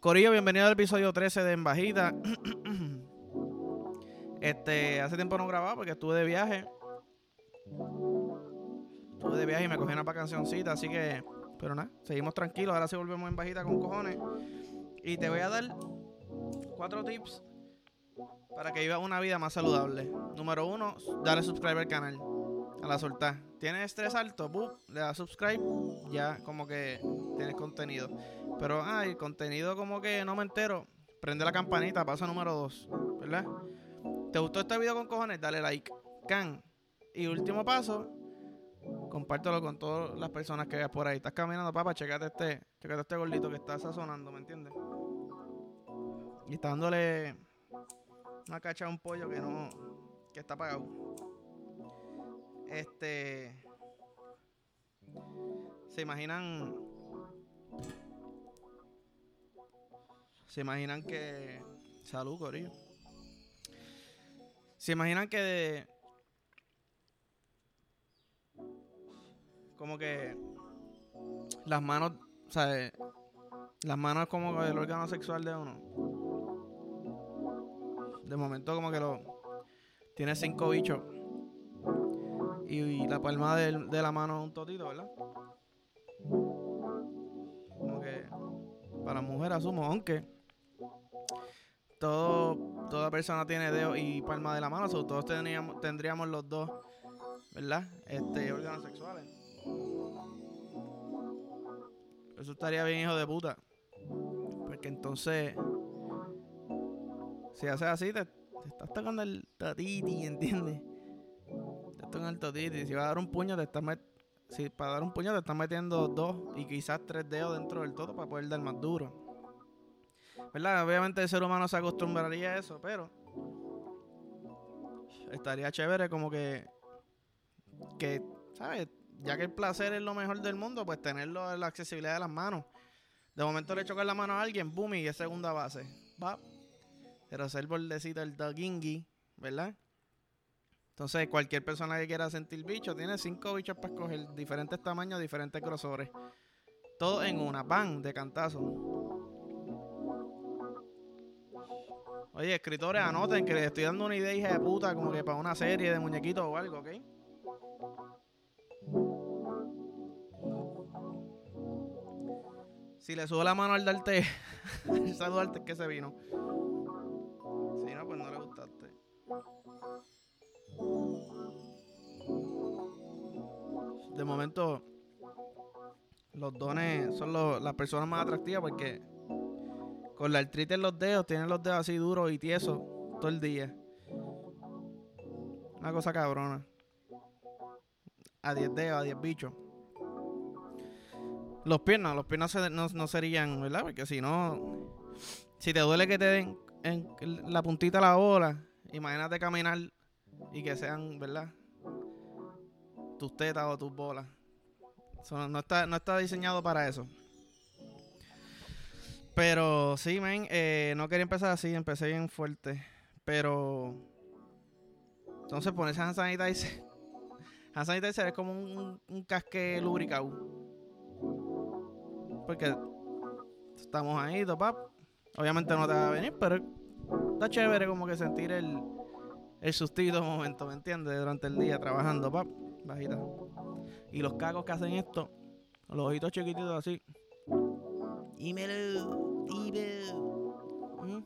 Corillo, bienvenido al episodio 13 de En Bajita. este, hace tiempo no grababa porque estuve de viaje. Estuve de viaje y me cogí una cancioncita, así que. Pero nada, seguimos tranquilos. Ahora sí volvemos en bajita con cojones. Y te voy a dar cuatro tips para que vivas una vida más saludable. Número uno, dale subscribe al canal. A la soltar. ¿Tienes estrés alto? le das subscribe. Ya como que tienes contenido. Pero, ah, el contenido como que no me entero. Prende la campanita, paso número dos. ¿Verdad? ¿Te gustó este video con cojones? Dale like. Can. Y último paso, compártelo con todas las personas que veas por ahí. Estás caminando, papá, checate este, checate este gordito que está sazonando, ¿me entiendes? Y está dándole una cacha a un pollo que no, que está apagado. Este, se imaginan, se imaginan que, salud, corillo. Se imaginan que como que las manos, o sea, las manos como el órgano sexual de uno. De momento como que lo tiene cinco bichos. Y, la palma de, la mano es un totito, ¿verdad? Para mujer asumo, aunque todo, toda persona tiene dedo y palma de la mano, todos tendríamos, los dos, ¿verdad? Este, órganos sexuales. Eso estaría bien, hijo de puta. Porque entonces, si haces así, te, estás tocando el totiti, ¿entiendes? Te estás tocando el totiti. Si va a dar un puño, te estás si para dar un puño te estás metiendo dos y quizás tres dedos dentro del todo para poder dar más duro. ¿Verdad? Obviamente el ser humano se acostumbraría a eso, pero estaría chévere como que que, ¿sabes? ya que el placer es lo mejor del mundo, pues tenerlo en la accesibilidad de las manos. De momento le choca la mano a alguien, boom, y es segunda base. Va. Pero ser bordecito el dogingi, ¿verdad? Entonces, cualquier persona que quiera sentir bicho tiene cinco bichos para escoger, diferentes tamaños, diferentes grosores. Todo en una, pan, de cantazo. Oye, escritores, anoten que les estoy dando una idea, hija de puta, como que para una serie de muñequitos o algo, ¿ok? Si le subo la mano al darte, saludarte que se vino. Si no, pues no le gustaste. De momento, los dones son las personas más atractivas porque con la artritis en los dedos, tienen los dedos así duros y tiesos todo el día. Una cosa cabrona. A 10 dedos, a 10 bichos. Los piernas, los piernas no, serían, ¿verdad? Porque si no, si te duele que te den en la puntita de la bola, imagínate caminar y que sean, ¿verdad? Tus tetas o tus bolas. no, está, no está diseñado para eso. Pero sí, men, eh, no quería empezar así, empecé bien fuerte. Pero. Entonces ponerse hand sanitizer. Hand sanitizer es como un, casque lubricado porque estamos ahí, pap. Obviamente no te va a venir, pero está chévere como que sentir el, el sustito momento, ¿me entiendes? Durante el día trabajando, pap, bajita. Y los cacos que hacen esto, los ojitos chiquititos así. Dímelo, dímelo. ¿Mm?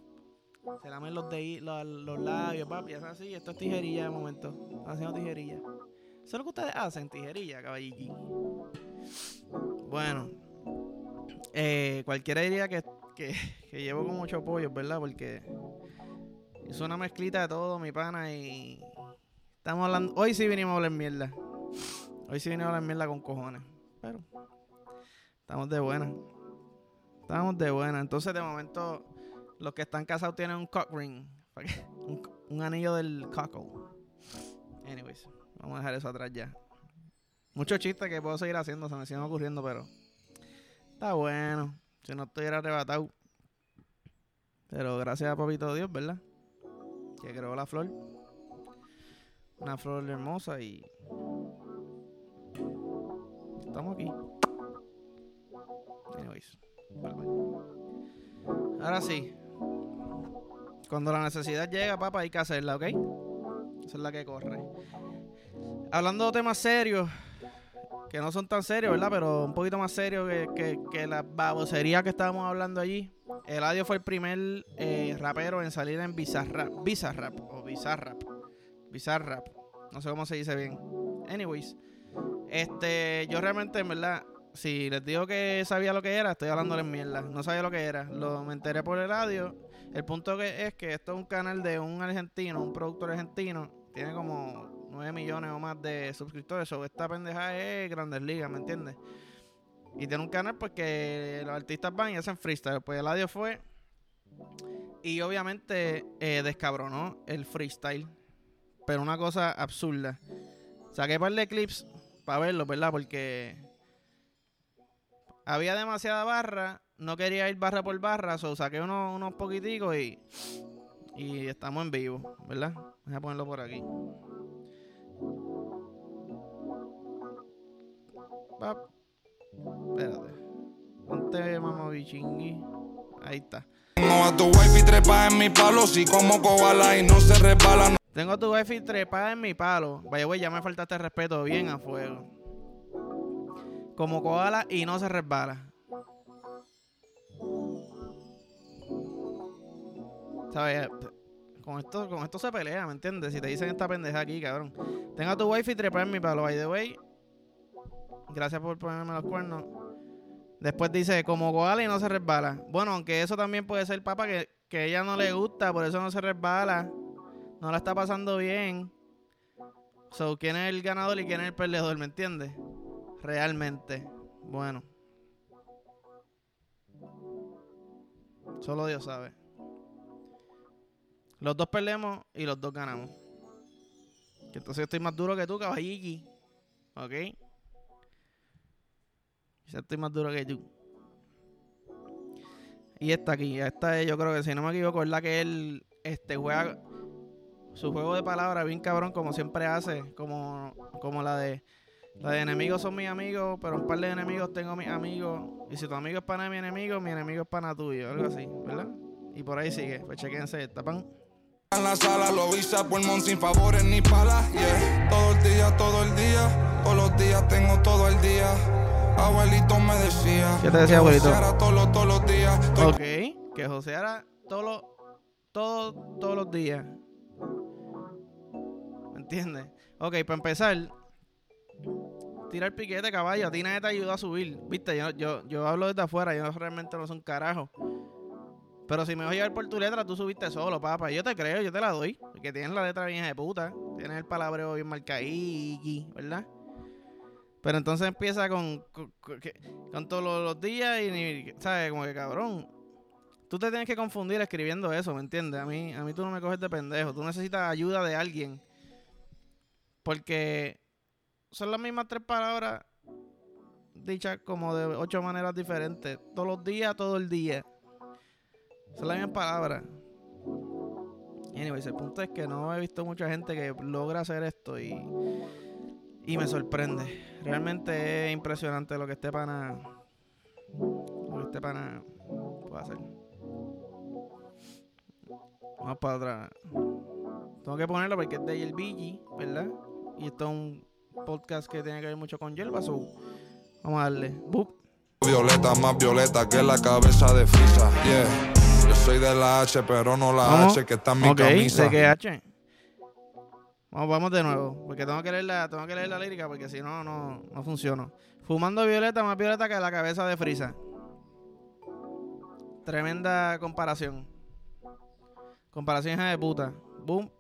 Se lamen los, de, los, los labios, papi, es así. Esto es tijerilla de momento. Haciendo tijerilla. Eso es lo que ustedes hacen, tijerilla, caballiki. Bueno, eh, cualquiera diría que, que, llevo con mucho pollo, ¿verdad? Porque es una mezclita de todo, mi pana, y estamos hablando. Hoy sí vinimos a hablar mierda. Hoy sí vinimos a hablar mierda con cojones. Pero estamos de buena. Estamos de buena. Entonces, de momento, los que están casados tienen un cock ring. Un, anillo del cockle. Anyways, vamos a dejar eso atrás ya. Muchos chistes que puedo seguir haciendo, se me siguen ocurriendo, pero Está bueno. Si no estuviera arrebatado. Pero gracias a Papito Dios, ¿verdad? Que creó la flor. Una flor hermosa y. Estamos aquí. Anyways. Ahora sí. Cuando la necesidad llega, papá, hay que hacerla, ¿ok? Esa es la que corre. Hablando de temas serios, que no son tan serios, ¿verdad? Pero un poquito más serios que, que, la babosería que estábamos hablando allí. Eladio fue el primer eh, rapero en salir en Bizarrap. Bizarrap o Bizarrap. Bizarrap. No sé cómo se dice bien. Anyways. Este, yo realmente, en verdad, si les digo que sabía lo que era, estoy hablándoles mierda. No sabía lo que era. Lo me enteré por el radio. El punto que es que esto es un canal de un argentino, un productor argentino. Tiene como 9 millones o más de suscriptores. So, esta pendeja es Grandes Ligas, ¿me entiendes? Y tiene un canal porque los artistas van y hacen freestyle. Pues el audio fue. Y obviamente eh, descabronó el freestyle. Pero una cosa absurda. Saqué par de clips para verlo, ¿verdad? Porque había demasiada barra. No quería ir barra por barra. So saqué unos, unos poquiticos y. Y estamos en vivo, ¿verdad? Voy a ponerlo por aquí. Espérate. Ponte mamá bichingui. Ahí está. Tengo a tu wifi trepa en mi palo, si como koala y no se resbala. Tengo a tu wifi trepa en mi palo. Vaya, güey, ya me faltaste respeto bien a fuego. Como koala y no se resbala. ¿Sabes? Con esto, con esto se pelea, ¿me entiendes? Si te dicen esta pendeja aquí, cabrón. Tengo a tu wifi trepa en mi palo. By the way, Gracias por ponerme los cuernos. Después dice, como koala y no se resbala. Bueno, aunque eso también puede ser, papá, que, que ella no le gusta, por eso no se resbala. No la está pasando bien. So, ¿quién es el ganador y quién es el perdedor? ¿Me entiendes? Realmente. Bueno. Solo Dios sabe. Los dos perdemos y los dos ganamos. entonces estoy más duro que tú, caballiki. ¿Ok? Estoy más duro que tú. Y esta aquí, esta es, yo creo que si no me equivoco, es la que él este, juega su juego de palabras bien cabrón, como siempre hace, como, como la de la de enemigos son mis amigos, pero un par de enemigos tengo mis amigos. Y si tu amigo es pana de mi enemigo, mi enemigo es pana tuyo, algo así, ¿verdad? Y por ahí sigue, pues chequense esta pan. En la sala lo hice por sin favores ni palas. Todo el día, todo el día, todos los días tengo todo el día. Abuelito me decía. ¿Qué te decía, abuelito? todos, todos los días. Ok, que joseara todos los, todos, todos los días. ¿Me entiendes? Ok, para empezar, tirar piquete, caballo. A ti nadie te ayuda a subir. Viste, yo, yo, yo hablo desde afuera, yo realmente no soy un carajo. Pero si me voy a llevar por tu letra, tú subiste solo, papá. Yo te creo, yo te la doy. Porque tienes la letra bien de puta. Tienes el palabreo bien marcadí, ¿verdad? Pero entonces empieza con, con, todos los días y, ¿sabes? Como que cabrón. Tú te tienes que confundir escribiendo eso, ¿me entiendes? A mí, a mí tú no me coges de pendejo. Tú necesitas ayuda de alguien. Porque son las mismas tres palabras dichas como de ocho maneras diferentes. Todos los días, todo el día. Son las mismas palabras. Anyways, el punto es que no he visto mucha gente que logra hacer esto y y me sorprende. Realmente es impresionante lo que este pana. Lo que este pana puede hacer. Vamos para atrás. Tengo que ponerlo porque es de el ¿verdad? Y esto es un podcast que tiene que ver mucho con Yelba. vamos a darle. Violeta más violeta que la cabeza de Frisa. Yeah. Yo soy de la H, pero no la H que está en mi okay, camisa. ¿De qué H? Vamos, de nuevo, porque tengo que leer la, tengo que leer la lírica, porque si no, no, no funciona. Fumando violeta, más violeta que la cabeza de Frisa. Tremenda comparación. Comparación de puta. Boom.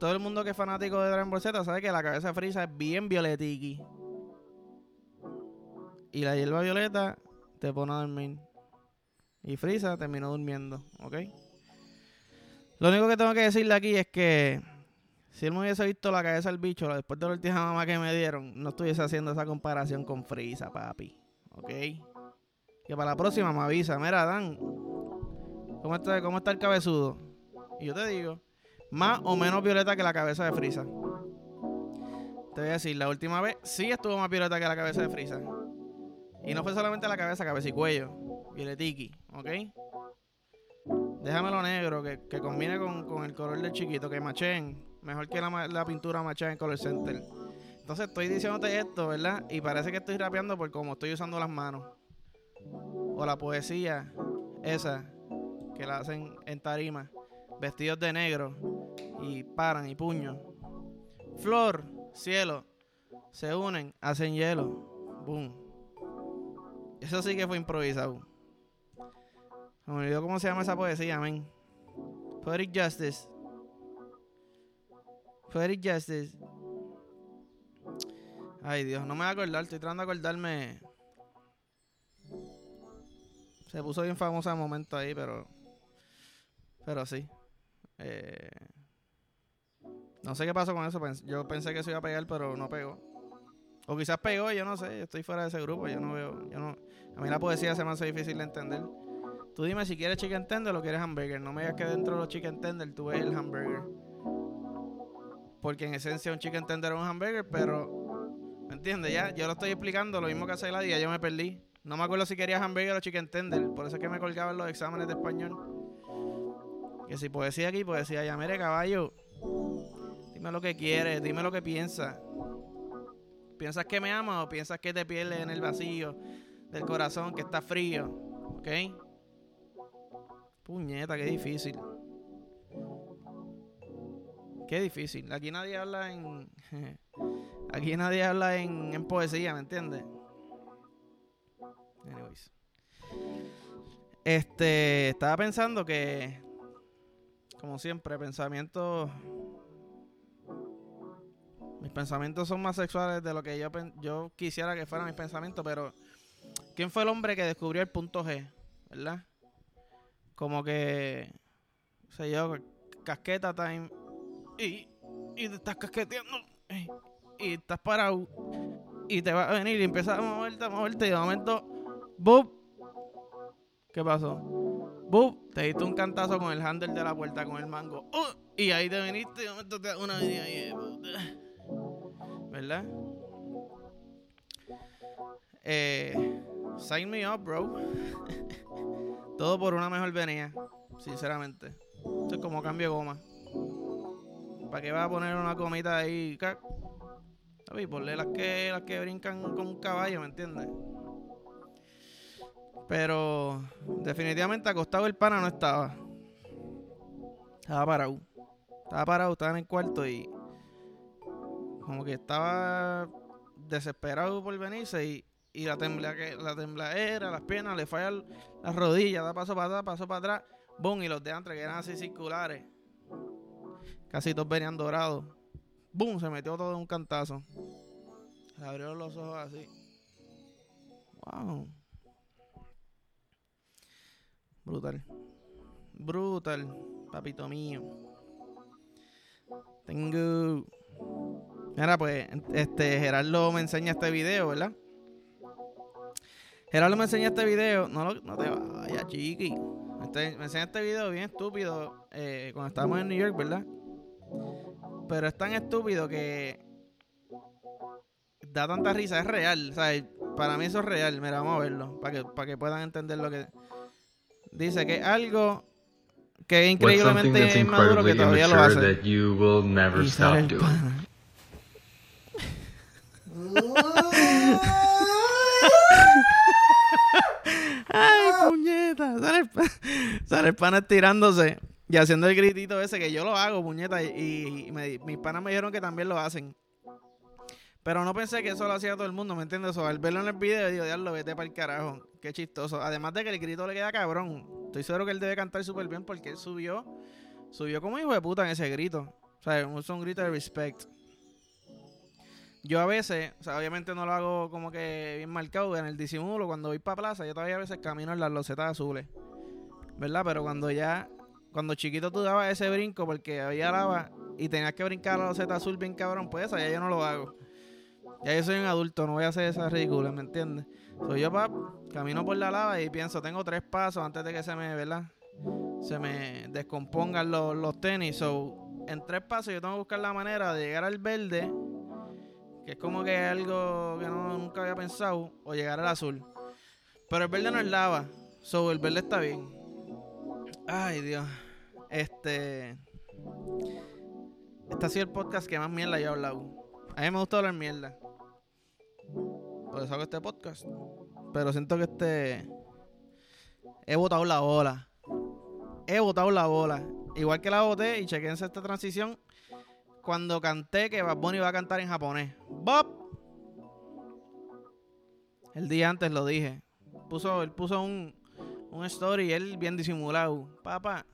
Todo el mundo que es fanático de Dragon Ball Z sabe que la cabeza de Frisa es bien violetiqui. Y la hierba violeta te pone a dormir. Y Frisa terminó durmiendo, ¿ok? Lo único que tengo que decirle aquí es que si él me hubiese visto la cabeza del bicho después de la última mamá que me dieron, no estuviese haciendo esa comparación con Frisa, papi. ¿Ok? Que para la próxima me avisa, mira, Dan, ¿cómo está, cómo está el cabezudo? Y yo te digo, más o menos violeta que la cabeza de Frisa. Te voy a decir, la última vez sí estuvo más violeta que la cabeza de Frisa. Y no fue solamente la cabeza, cabeza y cuello. Y el tiki, ¿ok? Déjamelo negro, que, que combine con, el color del chiquito, que macheen. Mejor que la, pintura machea en Color Center. Entonces estoy diciéndote esto, ¿verdad? Y parece que estoy rapeando por cómo estoy usando las manos. O la poesía, esa, que la hacen en tarima. Vestidos de negro. Y paran y puño. Flor, cielo. Se unen, hacen hielo. Boom. Eso sí que fue improvisado. Me olvidó cómo se llama esa poesía, men. Poetic Justice. Poetic Justice. Ay, Dios, no me voy a acordar. Estoy tratando de acordarme. Se puso bien famosa el momento ahí, pero. Pero sí. Eh, no sé qué pasó con eso. Yo pensé que se iba a pegar, pero no pegó. O quizás pegó, yo no sé. Yo estoy fuera de ese grupo. Yo no veo. Yo no, a mí la poesía se me hace difícil de entender. Tú dime si quieres chicken tender o quieres hamburger. No me digas que dentro de los chicken tender tú ves el hamburger. Porque en esencia un chicken tender es un hamburger, pero... ¿Me entiendes? Ya, yo lo estoy explicando, lo mismo que hace la día, yo me perdí. No me acuerdo si querías hamburger o chicken tender. Por eso es que me colgaban los exámenes de español. Que si poesía aquí, poesía allá. Mire, caballo. Dime lo que quieres, dime lo que piensas. ¿Piensas que me amas o piensas que te pierdes en el vacío del corazón, que está frío? ¿Ok? Puñeta, qué difícil. Qué difícil. Aquí nadie habla en. Aquí nadie habla en, en poesía, ¿me entiendes? Anyways. Este. Estaba pensando que. Como siempre, pensamientos. Mis pensamientos son más sexuales de lo que yo, yo quisiera que fueran mis pensamientos, pero. ¿Quién fue el hombre que descubrió el punto G? ¿Verdad? como que, sé yo, casqueta time y, y te estás casqueteando y, estás parado y te va a venir y empiezas a moverte, a moverte y de momento, ¡bup! ¿Qué pasó? ¡Bup! Te diste un cantazo con el handle de la puerta, con el mango. ¡Uh! Y ahí te viniste y de momento te da una vida ahí. ¿Verdad? Eh, sign me up, bro. Todo por una mejor venía, sinceramente. Esto es como cambio de goma. ¿Para qué vas a poner una comita ahí? ¿Sabes? Ponle las que, las que brincan con un caballo, ¿me entiendes? Pero definitivamente acostado el pana no estaba. Estaba parado. Estaba parado, estaba en el cuarto y como que estaba desesperado por venirse y y la tembla la tembladera, las piernas, le fallan las rodillas, da paso para atrás, paso para atrás, boom, y los de antes que eran así circulares, casi todos venían dorados, boom, se metió todo en un cantazo. Se abrió los ojos así. Wow. Brutal. Brutal, papito mío. Tengo. Mira, pues, este Gerardo me enseña este video, ¿verdad? Gerardo me enseña este video. No, no te vayas, chiqui. Este, me enseña este video bien estúpido eh, cuando estábamos en New York, ¿verdad? Pero es tan estúpido que da tanta risa. Es real. O sea, para mí eso es real. Mira, vamos a verlo. Para que, para que puedan entender lo que. Dice que algo que es increíblemente inmaduro que todavía lo hace. y sale Ay, puñeta. Sale el, pana estirándose y haciendo el gritito ese que yo lo hago, puñeta. Y, mis panas me dijeron que también lo hacen. Pero no pensé que eso lo hacía todo el mundo, ¿me entiendes? al verlo en el video, digo, diablo, vete para el carajo. Qué chistoso. Además de que el grito le queda cabrón. Estoy seguro que él debe cantar súper bien porque él subió, subió como hijo de puta en ese grito. O sea, es un grito de respect. Yo a veces, o sea, obviamente no lo hago como que bien marcado en el disimulo. Cuando voy para plaza, yo todavía a veces camino en las losetas azules. ¿Verdad? Pero cuando ya, cuando chiquito tú dabas ese brinco porque había lava y tenías que brincar la loseta azul bien cabrón, pues esa ya yo no lo hago. Ya yo soy un adulto, no voy a hacer esa ridícula, ¿me entiendes? Soy yo, pap, camino por la lava y pienso, tengo tres pasos antes de que se me, ¿verdad? Se me descompongan los, los tenis. So, en tres pasos yo tengo que buscar la manera de llegar al verde que es como que algo que no, nunca había pensado, o llegar al azul. Pero el verde no es lava. So, el verde está bien. Ay, Dios. Este. Este ha sido el podcast que más mierda yo he hablado. A mí me gusta hablar mierda. Por eso hago este podcast. Pero siento que este. He botado la bola. He botado la bola. Igual que la boté y chequense esta transición. Cuando canté que Bad Bunny iba a cantar en japonés. ¡Bob! El día antes lo dije. Puso, él puso un, un story, él bien disimulado. Papá,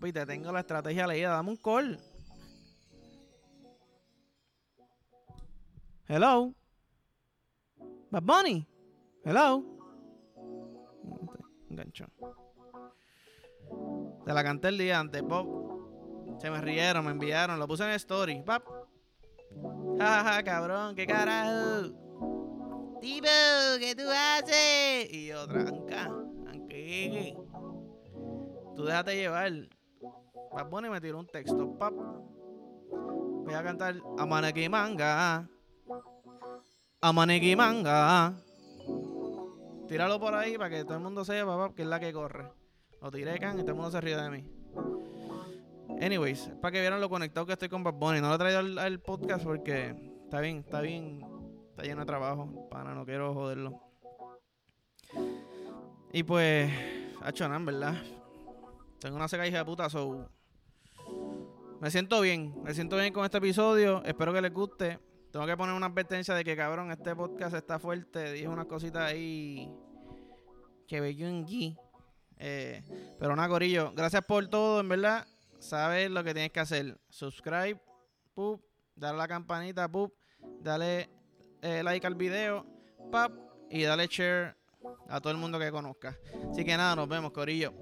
papi, te tengo la estrategia leída, dame un call. Hello. Bad Bunny. Hello. Enganchó. Te la canté el día antes, pop. Se me rieron, me enviaron, lo puse en story. Pap. Jaja, cabrón, qué carajo. Tipo, ¿qué tú haces? Y yo, tranca, tranqui. Tú déjate llevar. Bad Bunny me tiró un texto, pap. Voy a cantar Amaneki Manga. Amaneki Manga. Tíralo por ahí para que todo el mundo sepa, que es la que corre. Lo tiré, can, y todo el mundo se ríe de mí. Anyways, para que vieran lo conectado que estoy con Bad Bunny. No lo he traído al, podcast porque está bien, está bien Está lleno de trabajo. Para, no quiero joderlo. Y pues, hecho nada, ¿verdad? Tengo una seca hija de puta, so. Me siento bien, me siento bien con este episodio. Espero que les guste. Tengo que poner una advertencia de que, cabrón, este podcast está fuerte. Dije unas cositas ahí que bello en gui. Eh, pero nada, Corillo, gracias por todo, en verdad. Sabes lo que tienes que hacer. Subscribe, pup, dale la campanita, pup, dale eh, like al video, pap, y dale share a todo el mundo que conozca. Así que nada, nos vemos, Corillo.